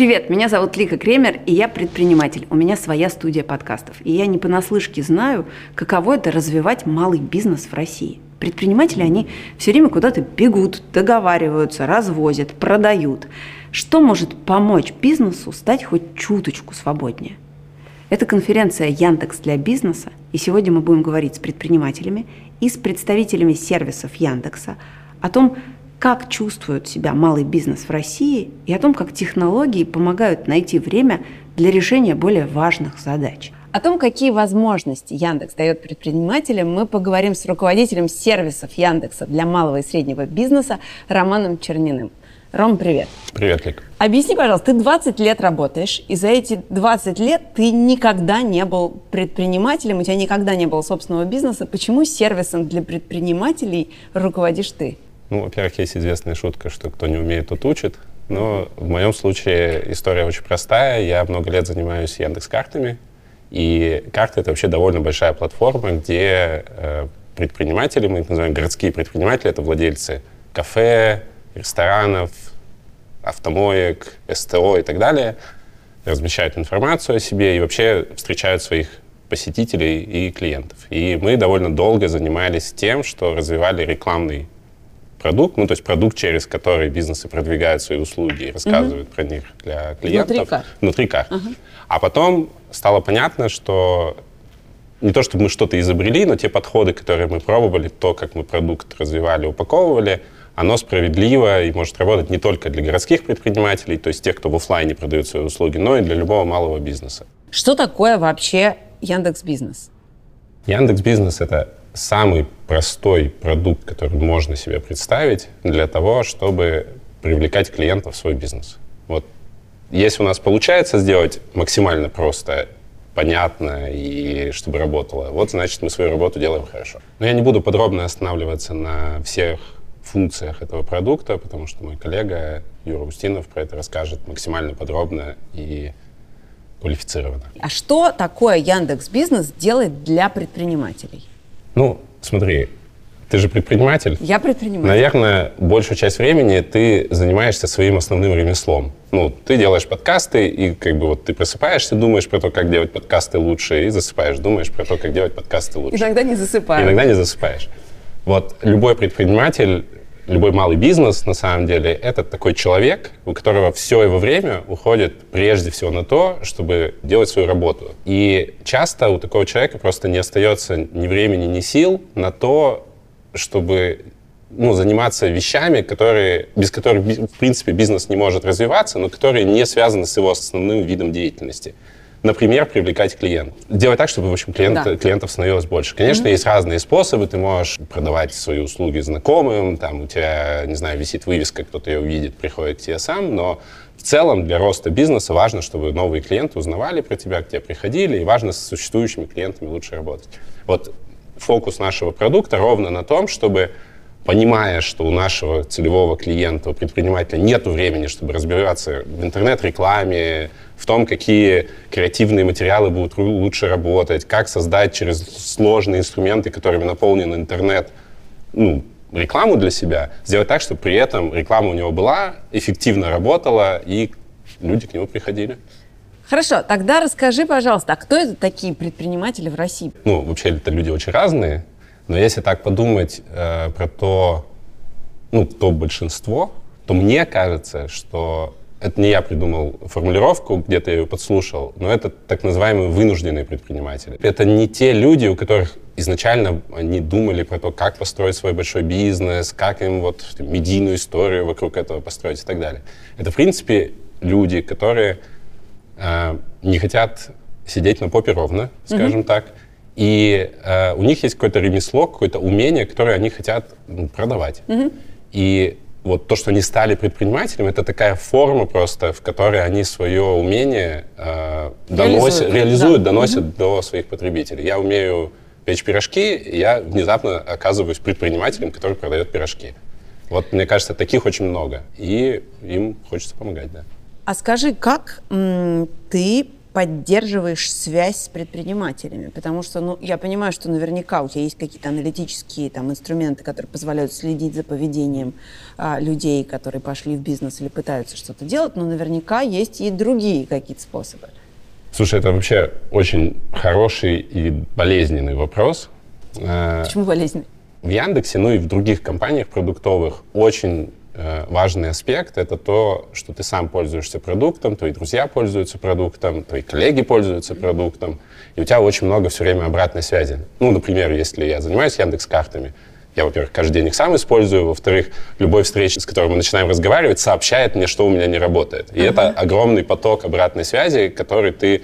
Привет, меня зовут Лика Кремер, и я предприниматель. У меня своя студия подкастов. И я не понаслышке знаю, каково это развивать малый бизнес в России. Предприниматели, они все время куда-то бегут, договариваются, развозят, продают. Что может помочь бизнесу стать хоть чуточку свободнее? Это конференция Яндекс для бизнеса, и сегодня мы будем говорить с предпринимателями и с представителями сервисов Яндекса о том, как чувствует себя малый бизнес в России и о том, как технологии помогают найти время для решения более важных задач. О том, какие возможности Яндекс дает предпринимателям, мы поговорим с руководителем сервисов Яндекса для малого и среднего бизнеса Романом Черниным. Ром, привет. Привет, Лик. Объясни, пожалуйста, ты 20 лет работаешь, и за эти 20 лет ты никогда не был предпринимателем, у тебя никогда не было собственного бизнеса. Почему сервисом для предпринимателей руководишь ты? Ну, во-первых, есть известная шутка, что кто не умеет, тот учит. Но в моем случае история очень простая. Я много лет занимаюсь Яндекс картами. И карты — это вообще довольно большая платформа, где э, предприниматели, мы их называем городские предприниматели, это владельцы кафе, ресторанов, автомоек, СТО и так далее, размещают информацию о себе и вообще встречают своих посетителей и клиентов. И мы довольно долго занимались тем, что развивали рекламный продукт, ну, то есть продукт, через который бизнесы продвигают свои услуги и рассказывают угу. про них для клиентов. Внутри карт. Внутри карт. Угу. А потом стало понятно, что не то, чтобы мы что-то изобрели, но те подходы, которые мы пробовали, то, как мы продукт развивали, упаковывали, оно справедливо и может работать не только для городских предпринимателей, то есть тех, кто в офлайне продает свои услуги, но и для любого малого бизнеса. Что такое вообще Яндекс Бизнес? Яндекс Бизнес — это самый простой продукт, который можно себе представить для того, чтобы привлекать клиентов в свой бизнес. Вот если у нас получается сделать максимально просто, понятно и чтобы работало, вот значит мы свою работу делаем хорошо. Но я не буду подробно останавливаться на всех функциях этого продукта, потому что мой коллега Юра Устинов про это расскажет максимально подробно и квалифицированно. А что такое Яндекс Бизнес делает для предпринимателей? Ну, смотри, ты же предприниматель. Я предприниматель. Наверное, большую часть времени ты занимаешься своим основным ремеслом. Ну, ты делаешь подкасты, и как бы вот ты просыпаешься, думаешь про то, как делать подкасты лучше, и засыпаешь, думаешь про то, как делать подкасты лучше. Иногда не засыпаешь. Иногда не засыпаешь. Вот любой предприниматель любой малый бизнес, на самом деле, это такой человек, у которого все его время уходит прежде всего на то, чтобы делать свою работу. И часто у такого человека просто не остается ни времени, ни сил на то, чтобы ну, заниматься вещами, которые, без которых, в принципе, бизнес не может развиваться, но которые не связаны с его основным видом деятельности. Например, привлекать клиентов. Делать так, чтобы, в общем, клиент, да. клиентов становилось больше. Конечно, mm-hmm. есть разные способы. Ты можешь продавать свои услуги знакомым, там у тебя, не знаю, висит вывеска, кто-то ее увидит, приходит к тебе сам, но в целом для роста бизнеса важно, чтобы новые клиенты узнавали про тебя, к тебе приходили, и важно с существующими клиентами лучше работать. Вот фокус нашего продукта ровно на том, чтобы понимая, что у нашего целевого клиента, у предпринимателя нет времени, чтобы разбираться в интернет-рекламе, в том, какие креативные материалы будут лучше работать, как создать через сложные инструменты, которыми наполнен интернет, ну, рекламу для себя, сделать так, чтобы при этом реклама у него была, эффективно работала, и люди к нему приходили. Хорошо, тогда расскажи, пожалуйста, а кто это такие предприниматели в России? Ну, вообще это люди очень разные. Но если так подумать э, про то, ну, то большинство, то мне кажется, что это не я придумал формулировку, где-то я ее подслушал, но это так называемые вынужденные предприниматели. Это не те люди, у которых изначально они думали про то, как построить свой большой бизнес, как им вот медийную историю вокруг этого построить и так далее. Это, в принципе, люди, которые э, не хотят сидеть на попе ровно, скажем mm-hmm. так, и э, у них есть какое-то ремесло, какое-то умение, которое они хотят ну, продавать. Mm-hmm. И вот то, что они стали предпринимателями, это такая форма просто, в которой они свое умение э, доносят, реализуют, реализуют да. доносят mm-hmm. до своих потребителей. Я умею печь пирожки, и я внезапно оказываюсь предпринимателем, который продает пирожки. Вот, мне кажется, таких очень много, и им хочется помогать, да. А скажи, как м, ты поддерживаешь связь с предпринимателями? Потому что, ну, я понимаю, что наверняка у тебя есть какие-то аналитические там инструменты, которые позволяют следить за поведением а, людей, которые пошли в бизнес или пытаются что-то делать, но наверняка есть и другие какие-то способы. Слушай, это вообще очень хороший и болезненный вопрос. Э, Почему болезненный? В Яндексе, ну и в других компаниях продуктовых очень важный аспект — это то, что ты сам пользуешься продуктом, твои друзья пользуются продуктом, твои коллеги пользуются продуктом, и у тебя очень много все время обратной связи. Ну, например, если я занимаюсь Яндекс-картами, я, во-первых, каждый день их сам использую, во-вторых, любой встречи, с которой мы начинаем разговаривать, сообщает мне, что у меня не работает. И uh-huh. это огромный поток обратной связи, который ты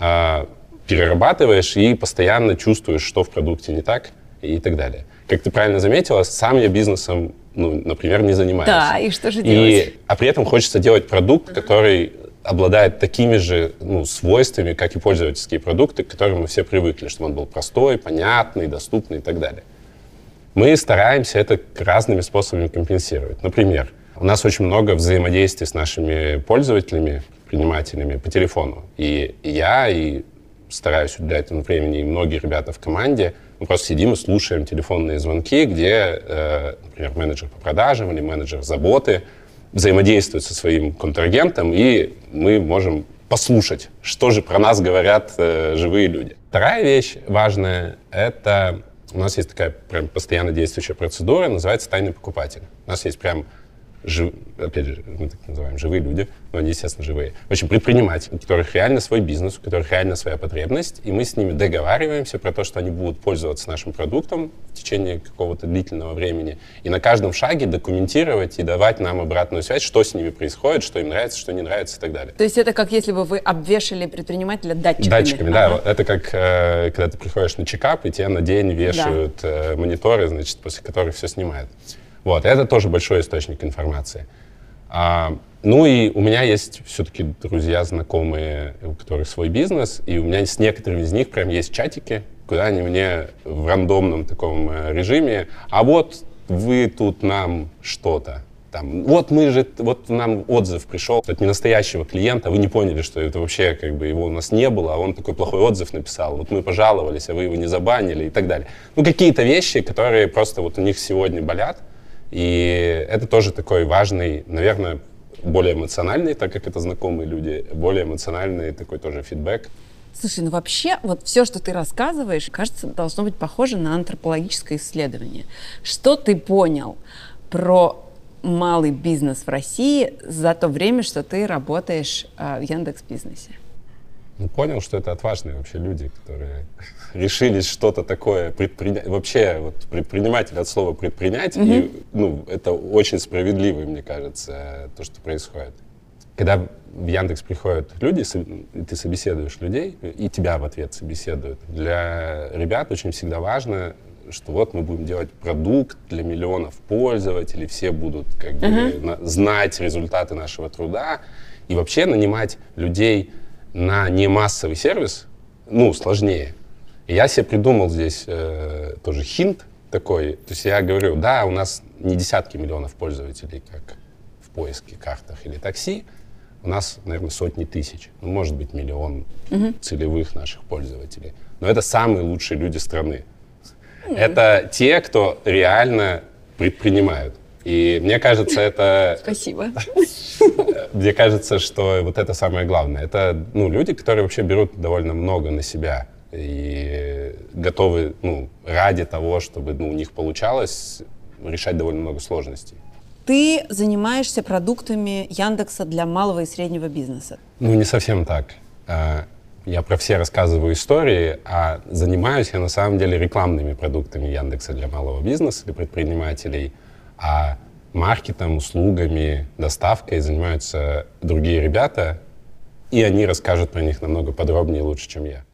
э, перерабатываешь и постоянно чувствуешь, что в продукте не так и так далее. Как ты правильно заметила, сам я бизнесом ну, например, не занимаюсь. Да, и что же делать? И, а при этом хочется делать продукт, который обладает такими же ну, свойствами, как и пользовательские продукты, к которым мы все привыкли, чтобы он был простой, понятный, доступный и так далее. Мы стараемся это разными способами компенсировать. Например, у нас очень много взаимодействия с нашими пользователями, предпринимателями по телефону. И я, и стараюсь уделять этому времени, и многие ребята в команде — мы просто сидим и слушаем телефонные звонки, где, э, например, менеджер по продажам или менеджер заботы взаимодействует со своим контрагентом, и мы можем послушать, что же про нас говорят э, живые люди. Вторая вещь важная — это у нас есть такая прям постоянно действующая процедура, называется тайный покупатель. У нас есть прям жив, опять же, мы так называем, живые люди, но они, естественно, живые. В общем, предприниматели, у которых реально свой бизнес, у которых реально своя потребность, и мы с ними договариваемся про то, что они будут пользоваться нашим продуктом в течение какого-то длительного времени, и на каждом шаге документировать и давать нам обратную связь, что с ними происходит, что им нравится, что не нравится и так далее. То есть это как если бы вы обвешали предпринимателя датчиками? Датчиками, ага. да. Это как э, когда ты приходишь на чекап, и тебе на день вешают да. э, мониторы, значит, после которых все снимают. Вот, это тоже большой источник информации. А, ну и у меня есть все-таки друзья, знакомые, у которых свой бизнес, и у меня с некоторыми из них прям есть чатики, куда они мне в рандомном таком э, режиме, а вот вы тут нам что-то, там, вот мы же, вот нам отзыв пришел от не настоящего клиента, вы не поняли, что это вообще как бы его у нас не было, а он такой плохой отзыв написал, вот мы пожаловались, а вы его не забанили и так далее. Ну, какие-то вещи, которые просто вот у них сегодня болят, и это тоже такой важный, наверное, более эмоциональный, так как это знакомые люди, более эмоциональный такой тоже фидбэк. Слушай, ну вообще вот все, что ты рассказываешь, кажется, должно быть похоже на антропологическое исследование. Что ты понял про малый бизнес в России за то время, что ты работаешь э, в Яндекс Бизнесе? Ну, понял, что это отважные вообще люди, которые решились что-то такое предпринять. Вообще, вот предприниматель от слова предпринять, mm-hmm. и ну, это очень справедливо, мне кажется, то, что происходит. Когда в Яндекс приходят люди, и ты собеседуешь людей, и тебя в ответ собеседуют, для ребят очень всегда важно, что вот мы будем делать продукт для миллионов пользователей, все будут как uh-huh. бы на, знать результаты нашего труда, и вообще нанимать людей на немассовый сервис, ну, сложнее. И я себе придумал здесь э, тоже хинт такой. То есть я говорю, да, у нас не десятки миллионов пользователей, как в поиске, картах или такси. У нас, наверное, сотни тысяч. Ну, может быть, миллион угу. целевых наших пользователей. Но это самые лучшие люди страны. Mm. Это те, кто реально предпринимают. И мне кажется, это... Спасибо. Мне кажется, что вот это самое главное. Это ну, люди, которые вообще берут довольно много на себя и готовы ну, ради того, чтобы ну, у них получалось, решать довольно много сложностей. Ты занимаешься продуктами Яндекса для малого и среднего бизнеса? Ну, не совсем так. А, я про все рассказываю истории, а занимаюсь я на самом деле рекламными продуктами Яндекса для малого бизнеса, для предпринимателей, а маркетом, услугами, доставкой занимаются другие ребята, и они расскажут про них намного подробнее и лучше, чем я.